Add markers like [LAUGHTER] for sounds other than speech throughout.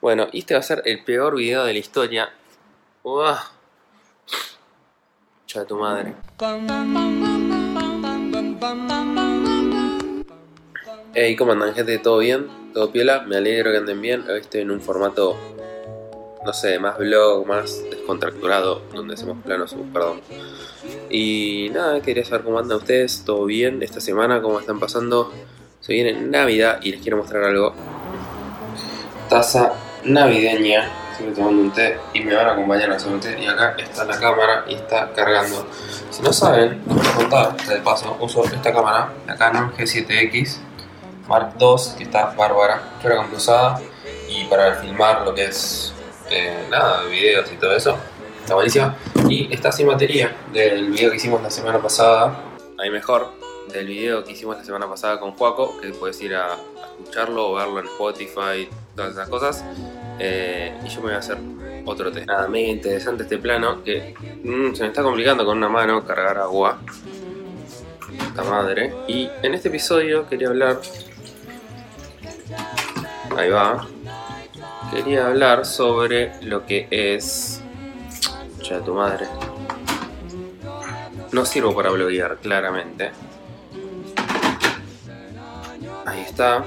Bueno, este va a ser el peor video de la historia. Uah. Cha de tu madre. Hey, ¿cómo andan gente? ¿Todo bien? ¿Todo piola? Me alegro que anden bien. Hoy estoy en un formato, no sé, más vlog, más descontracturado, donde hacemos planos, uh, perdón. Y nada, quería saber cómo andan ustedes, ¿todo bien? Esta semana, ¿cómo están pasando? Se viene Navidad y les quiero mostrar algo. Taza navideña. Estoy tomando un té y me van a acompañar a hacer un té. Y acá está la cámara y está cargando. Si no saben, les voy a contar, de paso, uso esta cámara, la Canon G7X Mark II, que está bárbara, fuera con usada y para filmar lo que es eh, nada, videos y todo eso. Está buenísima. Y está sin batería del video que hicimos la semana pasada. Ahí mejor, del video que hicimos la semana pasada con Juaco, que puedes ir a, a escucharlo o verlo en Spotify, todas esas cosas. Eh, y yo me voy a hacer otro test. Nada, mega interesante este plano que mm, se me está complicando con una mano cargar agua. Puta madre. Y en este episodio quería hablar. Ahí va. Quería hablar sobre lo que es. Ya tu madre. No sirvo para bloguear, claramente. Ahí está.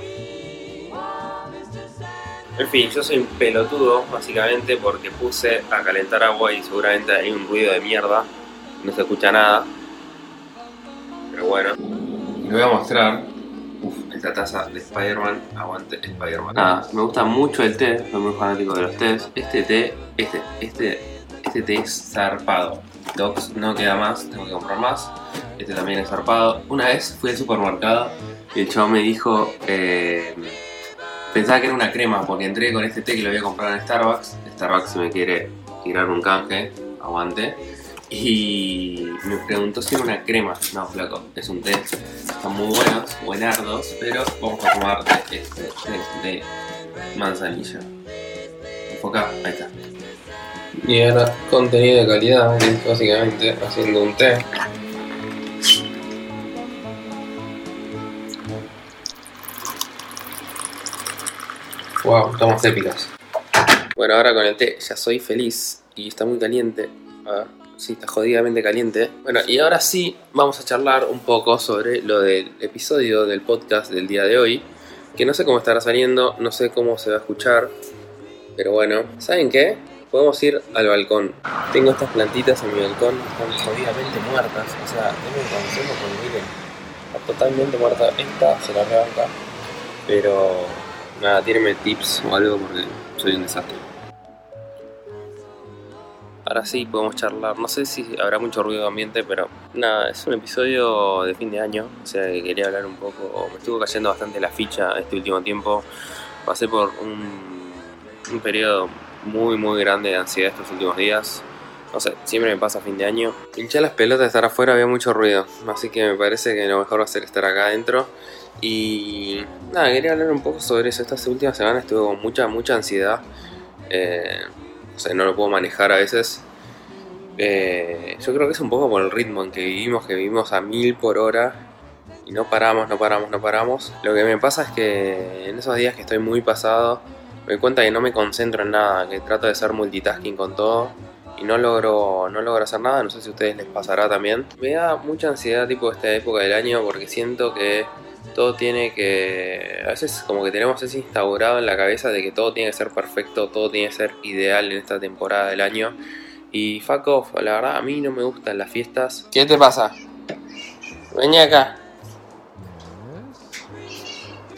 En fin, yo soy un pelotudo, básicamente, porque puse a calentar agua y seguramente hay un ruido de mierda. No se escucha nada. Pero bueno. Les voy a mostrar uf, esta taza de Spider-Man. Aguante Spider-Man. Nada, me gusta mucho el té, soy muy fanático de los tés. Este té, este, este, este té es zarpado. Docs no queda más, tengo que comprar más. Este también es zarpado. Una vez fui al supermercado y el chavo me dijo. Eh, Pensaba que era una crema porque entré con este té que lo voy a comprar en Starbucks. Starbucks me quiere tirar un canje, aguante. Y me preguntó si era una crema. No, flaco, es un té. Están muy buenos, buenardos, pero vamos a tomar este té de manzanilla. Enfoca, ahí está. Y ahora contenido de calidad, básicamente haciendo un té. Wow, tomas épicas. Bueno, ahora con el té ya soy feliz y está muy caliente. A ver, sí, está jodidamente caliente. Bueno, y ahora sí vamos a charlar un poco sobre lo del episodio del podcast del día de hoy. Que no sé cómo estará saliendo, no sé cómo se va a escuchar. Pero bueno, ¿saben qué? Podemos ir al balcón. Tengo estas plantitas en mi balcón, están jodidamente muertas. O sea, denme atención porque miren, está totalmente muerta. Esta se la rebanca, pero Nada, tírenme tips o algo porque soy un desastre. Ahora sí podemos charlar. No sé si habrá mucho ruido de ambiente, pero nada, es un episodio de fin de año. O sea que quería hablar un poco. Me estuvo cayendo bastante la ficha este último tiempo. Pasé por un, un periodo muy, muy grande de ansiedad estos últimos días. No sé, siempre me pasa fin de año. Hinché las pelotas de estar afuera, había mucho ruido. Así que me parece que lo mejor va a ser estar acá adentro. Y nada, quería hablar un poco sobre eso. Estas últimas semanas estuve con mucha, mucha ansiedad. Eh, o sea, no lo puedo manejar a veces. Eh, yo creo que es un poco por el ritmo en que vivimos, que vivimos a mil por hora. Y no paramos, no paramos, no paramos. Lo que me pasa es que en esos días que estoy muy pasado, me doy cuenta que no me concentro en nada, que trato de ser multitasking con todo y no logro, no logro hacer nada, no sé si a ustedes les pasará también. Me da mucha ansiedad tipo esta época del año porque siento que todo tiene que... A veces como que tenemos eso instaurado en la cabeza de que todo tiene que ser perfecto, todo tiene que ser ideal en esta temporada del año. Y fuck off, la verdad a mí no me gustan las fiestas. ¿Qué te pasa? Vení acá.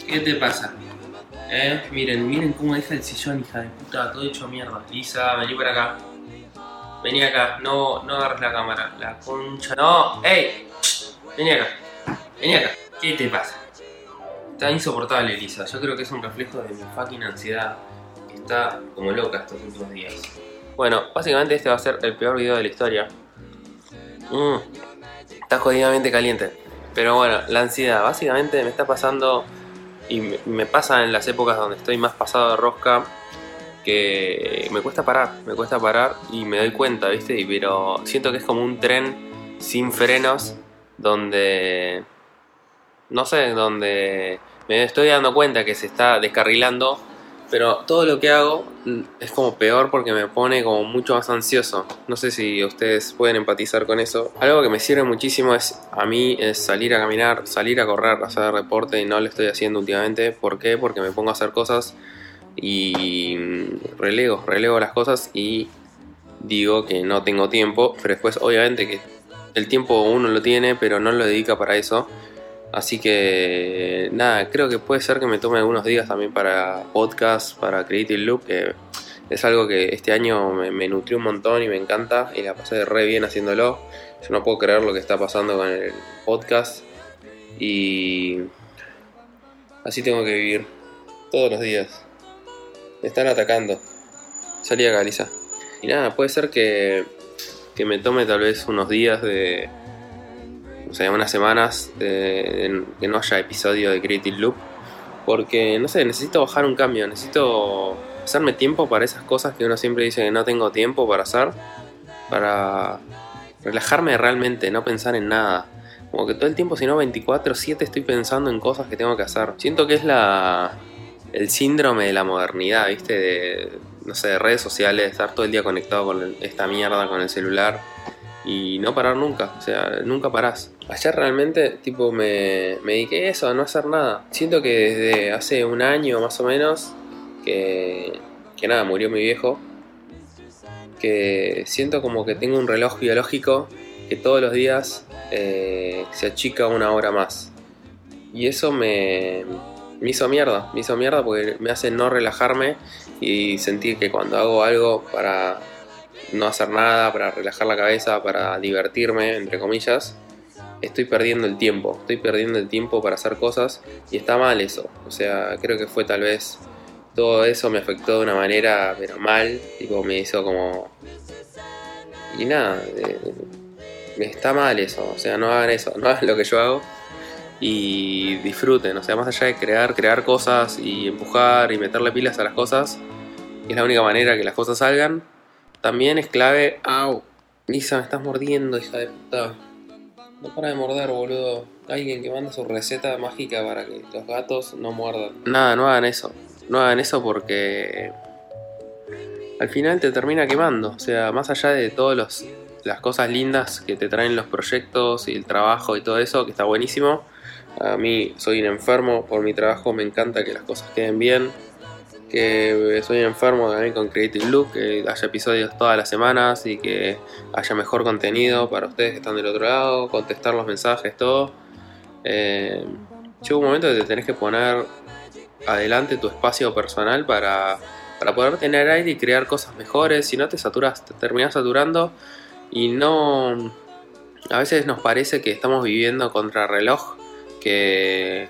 ¿Qué te pasa? Eh, miren, miren cómo deja el sillón, hija de puta, todo hecho mierda. Lisa, vení por acá. Vení acá, no, no agarres la cámara. La concha. No, ey. Vení acá. Vení acá. ¿Qué te pasa? Está insoportable, Lisa. Yo creo que es un reflejo de mi fucking ansiedad. Está como loca estos últimos días. Bueno, básicamente este va a ser el peor video de la historia. Mm, está jodidamente caliente. Pero bueno, la ansiedad. Básicamente me está pasando. Y me, pasa en las épocas donde estoy más pasado de rosca. Que me cuesta parar. Me cuesta parar y me doy cuenta, ¿viste? Pero siento que es como un tren sin frenos. Donde no sé, donde me estoy dando cuenta que se está descarrilando, pero todo lo que hago es como peor porque me pone como mucho más ansioso. No sé si ustedes pueden empatizar con eso. Algo que me sirve muchísimo es a mí es salir a caminar, salir a correr, hacer deporte y no lo estoy haciendo últimamente. ¿Por qué? Porque me pongo a hacer cosas y relego, relego las cosas y digo que no tengo tiempo, pero después obviamente que el tiempo uno lo tiene, pero no lo dedica para eso. Así que nada, creo que puede ser que me tome algunos días también para podcast, para Creative Loop, que es algo que este año me, nutrió un montón y me encanta y la pasé re bien haciéndolo. Yo no puedo creer lo que está pasando con el podcast y así tengo que vivir todos los días. Me están atacando. Salí a Galiza. Y nada, puede ser que, que me tome tal vez unos días de o sea, unas semanas que no haya episodio de Creative Loop. Porque, no sé, necesito bajar un cambio, necesito hacerme tiempo para esas cosas que uno siempre dice que no tengo tiempo para hacer. Para relajarme realmente, no pensar en nada. Como que todo el tiempo, si no 24-7, estoy pensando en cosas que tengo que hacer. Siento que es la el síndrome de la modernidad, ¿viste? De, no sé, de redes sociales, estar todo el día conectado con esta mierda, con el celular y no parar nunca, o sea, nunca parás. Ayer realmente, tipo, me, me dediqué a eso, a no hacer nada. Siento que desde hace un año más o menos, que, que nada, murió mi viejo, que siento como que tengo un reloj biológico que todos los días eh, se achica una hora más. Y eso me, me hizo mierda, me hizo mierda porque me hace no relajarme y sentir que cuando hago algo para no hacer nada, para relajar la cabeza, para divertirme, entre comillas, estoy perdiendo el tiempo, estoy perdiendo el tiempo para hacer cosas y está mal eso. O sea, creo que fue tal vez todo eso me afectó de una manera, pero mal, tipo me hizo como... Y nada, está mal eso, o sea, no hagan eso, [LAUGHS] no hagan lo que yo hago y disfruten, o sea, más allá de crear, crear cosas y empujar y meterle pilas a las cosas, es la única manera que las cosas salgan, también es clave. ¡Au! Lisa, me estás mordiendo, hija de puta. No para de morder, boludo. Alguien que manda su receta mágica para que los gatos no muerdan. Nada, no hagan eso. No hagan eso porque. Al final te termina quemando. O sea, más allá de todas las cosas lindas que te traen los proyectos y el trabajo y todo eso, que está buenísimo. A mí soy un enfermo por mi trabajo, me encanta que las cosas queden bien que soy enfermo también con Creative Loop, que haya episodios todas las semanas y que haya mejor contenido para ustedes que están del otro lado, contestar los mensajes, todo. Eh, un momento que te tenés que poner adelante tu espacio personal para, para poder tener aire y crear cosas mejores. Si no te saturas, te terminas saturando y no... A veces nos parece que estamos viviendo contra reloj, que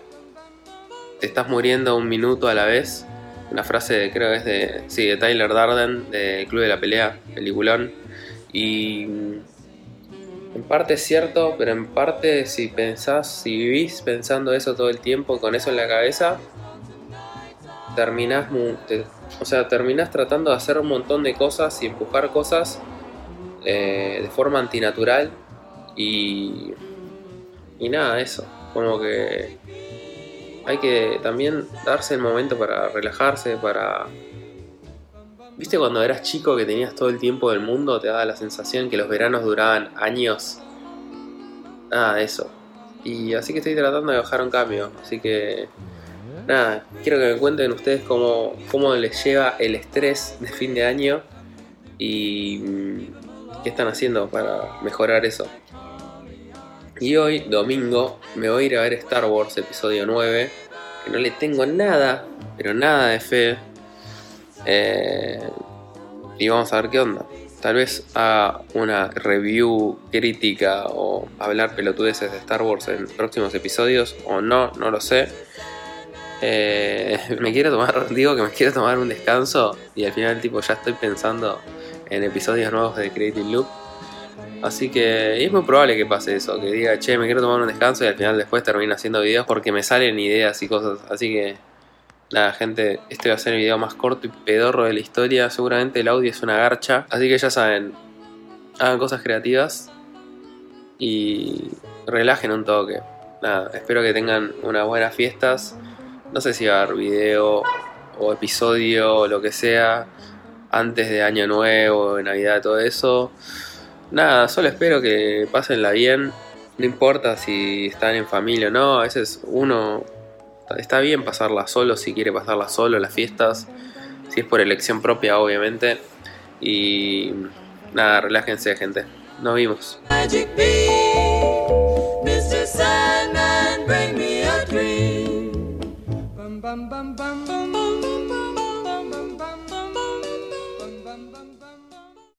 te estás muriendo un minuto a la vez una frase, creo que es de, sí, de Tyler Darden, de Club de la Pelea, peliculón. Y en parte es cierto, pero en parte si pensás, si vivís pensando eso todo el tiempo, con eso en la cabeza, terminás, o sea, terminás tratando de hacer un montón de cosas y empujar cosas eh, de forma antinatural y, y nada, eso, como que hay que también darse el momento para relajarse, para... ¿Viste cuando eras chico que tenías todo el tiempo del mundo? Te daba la sensación que los veranos duraban años. Nada de eso. Y así que estoy tratando de bajar un cambio. Así que... Nada, quiero que me cuenten ustedes cómo, cómo les lleva el estrés de fin de año y mm, qué están haciendo para mejorar eso. Y hoy, domingo, me voy a ir a ver Star Wars Episodio 9, que no le tengo nada, pero nada de fe. Eh, y vamos a ver qué onda. Tal vez haga una review crítica o hablar pelotudeces de Star Wars en próximos episodios o no, no lo sé. Eh, [LAUGHS] me quiero tomar, digo que me quiero tomar un descanso y al final tipo ya estoy pensando en episodios nuevos de Creative Loop Así que es muy probable que pase eso, que diga, che, me quiero tomar un descanso y al final después termino haciendo videos porque me salen ideas y cosas. Así que, nada, gente, este va a ser el video más corto y pedorro de la historia. Seguramente el audio es una garcha. Así que ya saben, hagan cosas creativas y relajen un toque. Nada, espero que tengan unas buenas fiestas. No sé si va a haber video o episodio o lo que sea antes de Año Nuevo, Navidad, todo eso. Nada, solo espero que pasenla bien. No importa si están en familia o no, a veces uno está bien pasarla solo si quiere pasarla solo las fiestas, si es por elección propia, obviamente. Y nada, relájense, gente. Nos vimos.